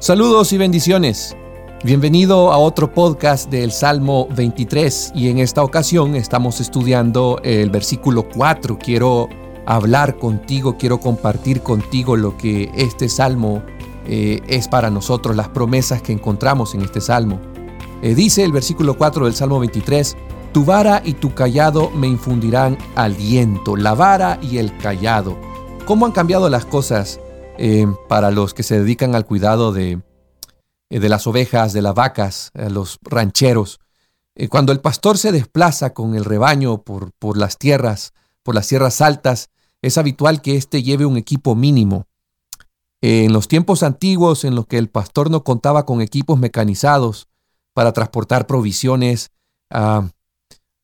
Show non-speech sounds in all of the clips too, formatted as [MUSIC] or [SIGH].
Saludos y bendiciones. Bienvenido a otro podcast del Salmo 23 y en esta ocasión estamos estudiando el versículo 4. Quiero hablar contigo, quiero compartir contigo lo que este salmo eh, es para nosotros, las promesas que encontramos en este salmo. Eh, dice el versículo 4 del Salmo 23, Tu vara y tu callado me infundirán aliento, la vara y el callado. ¿Cómo han cambiado las cosas eh, para los que se dedican al cuidado de, eh, de las ovejas, de las vacas, los rancheros. Eh, cuando el pastor se desplaza con el rebaño por, por las tierras, por las tierras altas, es habitual que éste lleve un equipo mínimo. En los tiempos antiguos en los que el pastor no contaba con equipos mecanizados para transportar provisiones a,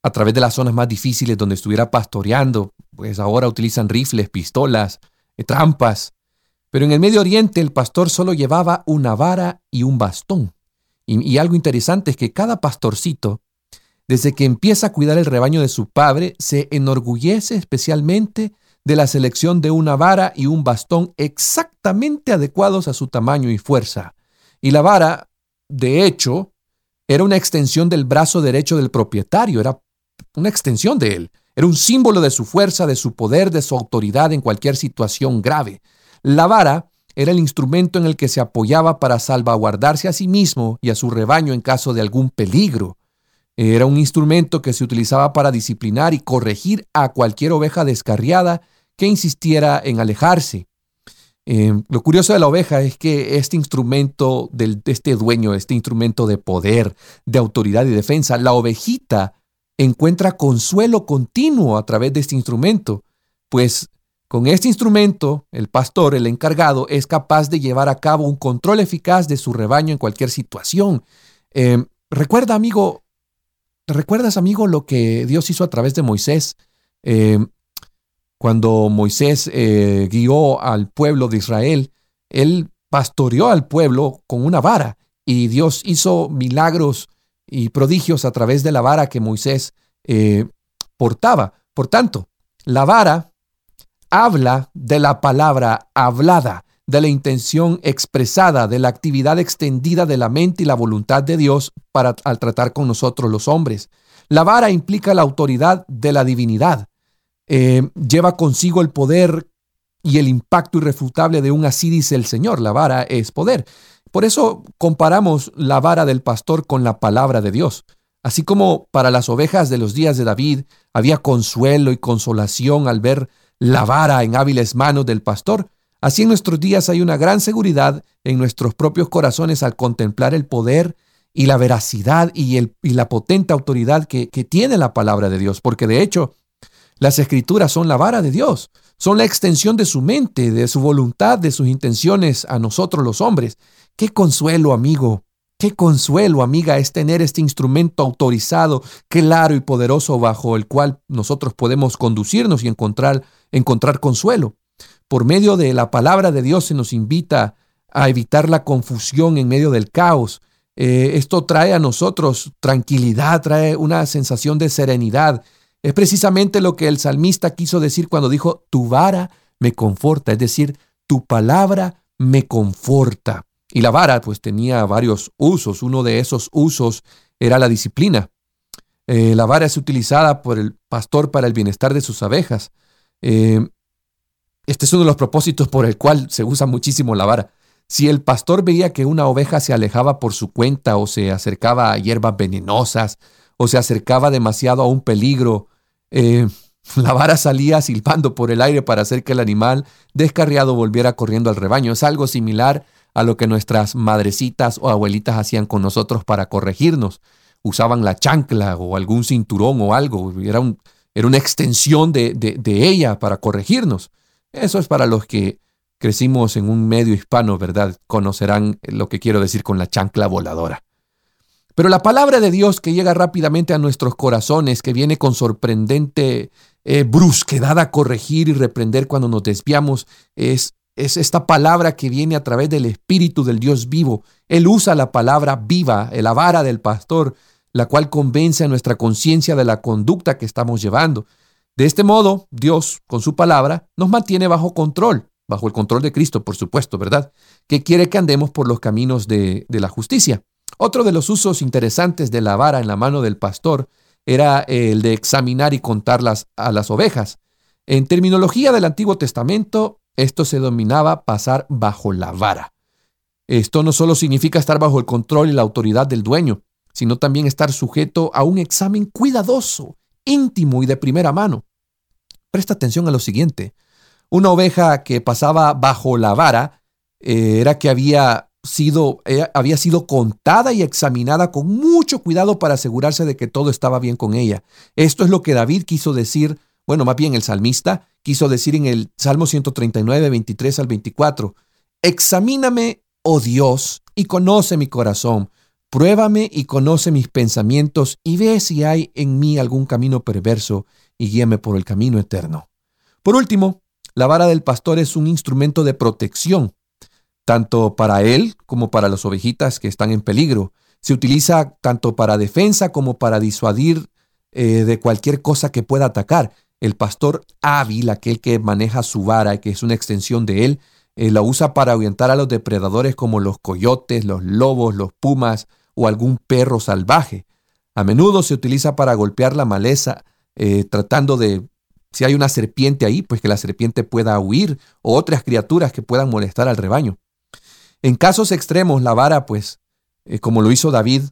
a través de las zonas más difíciles donde estuviera pastoreando, pues ahora utilizan rifles, pistolas, trampas, pero en el Medio Oriente el pastor solo llevaba una vara y un bastón. Y, algo interesante es que cada pastorcito, desde que empieza a cuidar el rebaño de su padre, se enorgullece especialmente de la selección de una vara y un bastón exactamente adecuados a su tamaño y fuerza. Y la vara, de hecho, era una extensión del brazo derecho del propietario, era una extensión de él. Era un símbolo de su fuerza, de su poder, de su autoridad en cualquier situación grave. La vara era el instrumento en el que se apoyaba para salvaguardarse a sí mismo y a su rebaño en caso de algún peligro. Era un instrumento que se utilizaba para disciplinar y corregir a cualquier oveja descarriada que insistiera en alejarse. Eh, lo curioso de la oveja es que este instrumento de este dueño, este instrumento de poder, de autoridad y defensa, la ovejita encuentra consuelo continuo a través de este instrumento, pues con este instrumento, el pastor, el encargado, es capaz de llevar a cabo un control eficaz de su rebaño en cualquier situación. Em, recuerda, amigo, ¿recuerdas, amigo, lo que Dios hizo a través de Moisés? Em, cuando Moisés eh, guió al pueblo de Israel, él pastoreó al pueblo con una vara y Dios hizo milagros y prodigios a través de la vara que Moisés eh, portaba. Por tanto, la vara habla de la palabra hablada, de la intención expresada, de la actividad extendida de la mente y la voluntad de Dios para al tratar con nosotros los hombres. La vara implica la autoridad de la divinidad. Eh, lleva consigo el poder y el impacto irrefutable de un así dice el Señor. La vara es poder. Por eso comparamos la vara del pastor con la palabra de Dios. Así como para las ovejas de los días de David había consuelo y consolación al ver la vara en hábiles manos del pastor, así en nuestros días hay una gran seguridad en nuestros propios corazones al contemplar el poder y la veracidad y, el, y la potente autoridad que, que tiene la palabra de Dios, porque de hecho las escrituras son la vara de Dios, son la extensión de su mente, de su voluntad, de sus intenciones a nosotros los hombres. Qué consuelo, amigo, Qué consuelo, amiga, es tener este instrumento autorizado, claro y poderoso bajo el cual nosotros podemos conducirnos y encontrar, encontrar consuelo. Por medio de la palabra de Dios se nos invita a evitar la confusión en medio del caos. Eh, esto trae a nosotros tranquilidad, trae una sensación de serenidad. Es precisamente lo que el salmista quiso decir cuando dijo, tu vara me conforta, es decir, tu palabra me conforta. Y la vara pues tenía varios usos. Uno de esos usos era la disciplina. Eh, la vara es utilizada por el pastor para el bienestar de sus abejas. Eh, este es uno de los propósitos por el cual se usa muchísimo la vara. Si el pastor veía que una oveja se alejaba por su cuenta o se acercaba a hierbas venenosas o se acercaba demasiado a un peligro, eh, [LAUGHS] la vara salía silbando por el aire para hacer que el animal descarriado volviera corriendo al rebaño. Es algo similar a lo que nuestras madrecitas o abuelitas hacían con nosotros para corregirnos. Usaban la chancla o algún cinturón o algo. Era, un, era una extensión de, de ella para corregirnos. Eso es para los que crecimos en un medio hispano, ¿verdad? Conocerán lo que quiero decir con la chancla voladora. Pero la palabra de Dios que llega rápidamente a nuestros corazones, que viene con sorprendente eh, brusquedad a corregir y reprender cuando nos desviamos, es es esta palabra que viene a través del Espíritu del Dios vivo. Él usa la palabra viva, la vara del pastor, la cual convence a nuestra conciencia de la conducta que estamos llevando. De este modo, Dios, con su palabra, nos mantiene bajo control. bajo el control de Cristo, por supuesto, ¿verdad? Que quiere que andemos por los caminos de, de la justicia. Otro de los usos interesantes de la vara en la mano del pastor era el de examinar y contar las, a las ovejas. En terminología del Antiguo Testamento, esto se dominaba pasar bajo la vara. Esto no solo significa estar bajo el control y la autoridad del dueño, sino también estar sujeto a un examen cuidadoso, íntimo y de primera mano. Presta atención a lo siguiente. Una oveja que pasaba bajo la vara eh, era que había sido, eh, había sido contada y examinada con mucho cuidado para asegurarse de que todo estaba bien con ella. Esto es lo que David quiso decir, bueno, más bien el salmista quiso decir en el Salmo 139, 23 al 24. Examíname, oh Dios, y conoce mi corazón. Pruébame y conoce mis pensamientos y ve si hay en mí algún camino perverso y guíame por el camino eterno. Por último, la vara del pastor es un instrumento de protección tanto para él como para las ovejitas que están en peligro. Se utiliza tanto para defensa como para disuadir eh, de cualquier cosa que pueda atacar. El pastor hábil, aquel que maneja su vara, que es una extensión de él, eh, la usa para ahuyentar a los depredadores como los coyotes, los lobos, los pumas o algún perro salvaje. A menudo se utiliza para golpear la maleza, eh, tratando de, si hay una serpiente ahí, pues que la serpiente pueda huir o otras criaturas que puedan molestar al rebaño. En casos extremos, la vara, pues, eh, como lo hizo David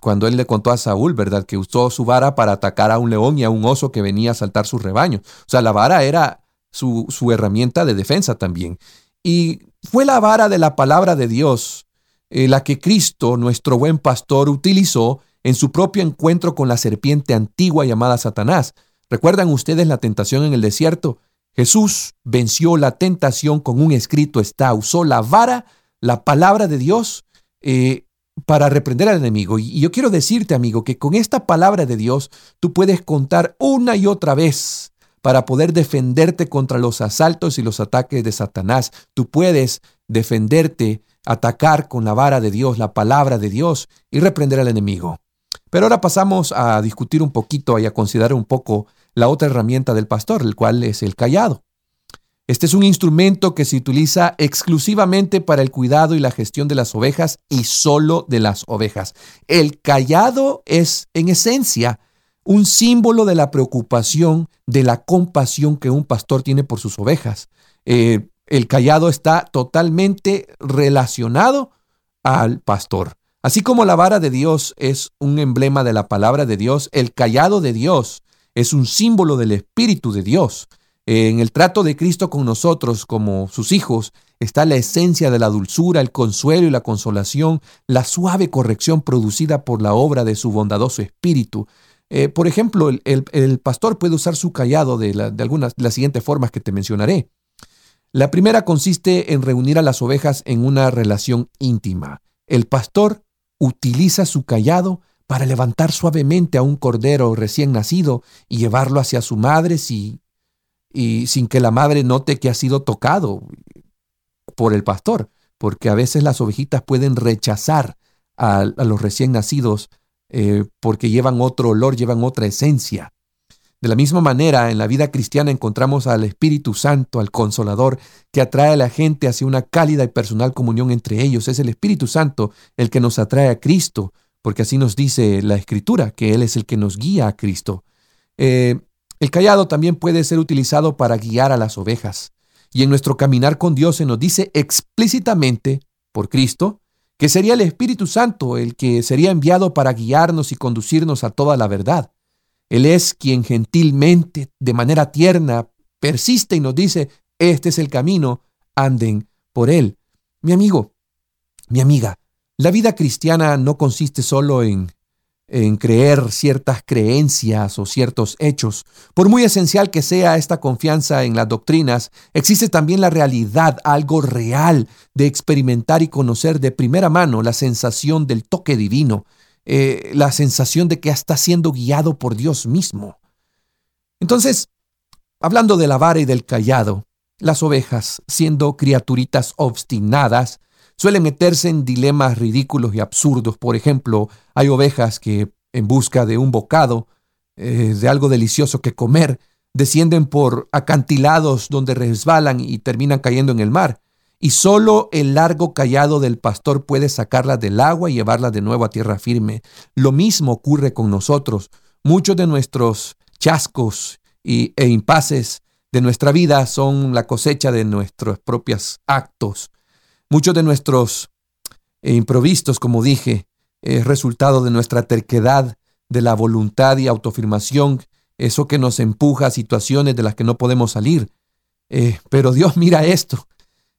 cuando él le contó a Saúl, ¿verdad? Que usó su vara para atacar a un león y a un oso que venía a saltar su rebaño. O sea, la vara era su, su herramienta de defensa también. Y fue la vara de la palabra de Dios eh, la que Cristo, nuestro buen pastor, utilizó en su propio encuentro con la serpiente antigua llamada Satanás. ¿Recuerdan ustedes la tentación en el desierto? Jesús venció la tentación con un escrito está, usó la vara la palabra de Dios eh, para reprender al enemigo. Y yo quiero decirte, amigo, que con esta palabra de Dios tú puedes contar una y otra vez para poder defenderte contra los asaltos y los ataques de Satanás. Tú puedes defenderte, atacar con la vara de Dios, la palabra de Dios y reprender al enemigo. Pero ahora pasamos a discutir un poquito y a considerar un poco la otra herramienta del pastor, el cual es el callado. Este es un instrumento que se utiliza exclusivamente para el cuidado y la gestión de las ovejas y solo de las ovejas. El callado es, en esencia, un símbolo de la preocupación, de la compasión que un pastor tiene por sus ovejas. Eh, el callado está totalmente relacionado al pastor. Así como la vara de Dios es un emblema de la palabra de Dios, el callado de Dios es un símbolo del Espíritu de Dios. En el trato de Cristo con nosotros como sus hijos está la esencia de la dulzura, el consuelo y la consolación, la suave corrección producida por la obra de su bondadoso espíritu. Eh, por ejemplo, el, pastor puede usar su callado de, de algunas de las siguientes formas que te mencionaré. La primera consiste en reunir a las ovejas en una relación íntima. El pastor utiliza su callado para levantar suavemente a un cordero recién nacido y llevarlo hacia su madre si y sin que la madre note que ha sido tocado por el pastor, porque a veces las ovejitas pueden rechazar a, los recién nacidos eh, porque llevan otro olor, llevan otra esencia. De la misma manera, en la vida cristiana encontramos al Espíritu Santo, al Consolador, que atrae a la gente hacia una cálida y personal comunión entre ellos. Es el Espíritu Santo el que nos atrae a Cristo, porque así nos dice la Escritura, que Él es el que nos guía a Cristo. Eh, el callado también puede ser utilizado para guiar a las ovejas. Y en nuestro caminar con Dios se nos dice explícitamente por Cristo que sería el Espíritu Santo el que sería enviado para guiarnos y conducirnos a toda la verdad. Él es quien gentilmente, de manera tierna, persiste y nos dice, este es el camino, anden por él. Mi amigo, mi amiga, la vida cristiana no consiste solo en en creer ciertas creencias o ciertos hechos. Por muy esencial que sea esta confianza en las doctrinas, existe también la realidad, algo real, de experimentar y conocer de primera mano la sensación del toque divino, eh, la sensación de que está siendo guiado por Dios mismo. Entonces, hablando de la vara y del callado, las ovejas, siendo criaturitas obstinadas, suelen meterse en dilemas ridículos y absurdos. Por ejemplo, hay ovejas que en busca de un bocado, eh, de algo delicioso que comer, descienden por acantilados donde resbalan y terminan cayendo en el mar. Y solo el largo callado del pastor puede sacarlas del agua y llevarlas de nuevo a tierra firme. Lo mismo ocurre con nosotros. Muchos de nuestros chascos y, e impases de nuestra vida son la cosecha de nuestros propios actos. Muchos de nuestros eh, improvistos, como dije, es resultado de nuestra terquedad, de la voluntad y autoafirmación, eso que nos empuja a situaciones de las que no podemos salir. Eh, pero Dios [LAUGHS] mira esto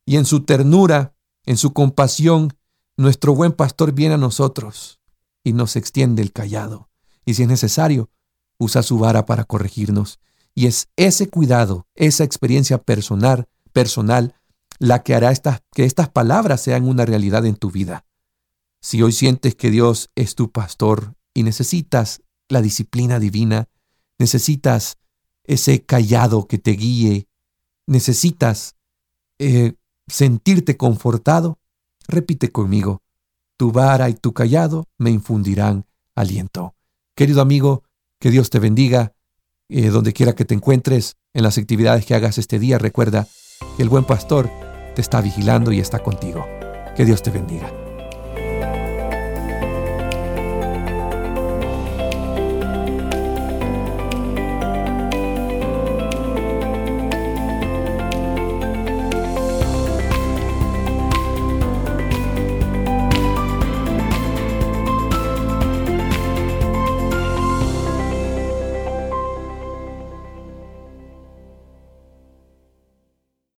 y en su ternura, en su compasión, nuestro buen pastor viene a nosotros y nos extiende el callado. Y si es necesario, usa su vara para corregirnos. Y es ese cuidado, esa experiencia personal, personal, la que hará que estas palabras sean una realidad en tu vida. Si hoy sientes que Dios es tu pastor y necesitas la disciplina divina, necesitas ese callado que te guíe, necesitas eh, sentirte confortado, repite conmigo, tu vara y tu callado me infundirán aliento. Querido amigo, que Dios te bendiga, eh, donde quiera que te encuentres, en las actividades que hagas este día, recuerda que el buen pastor te está vigilando y está contigo. Que Dios te bendiga.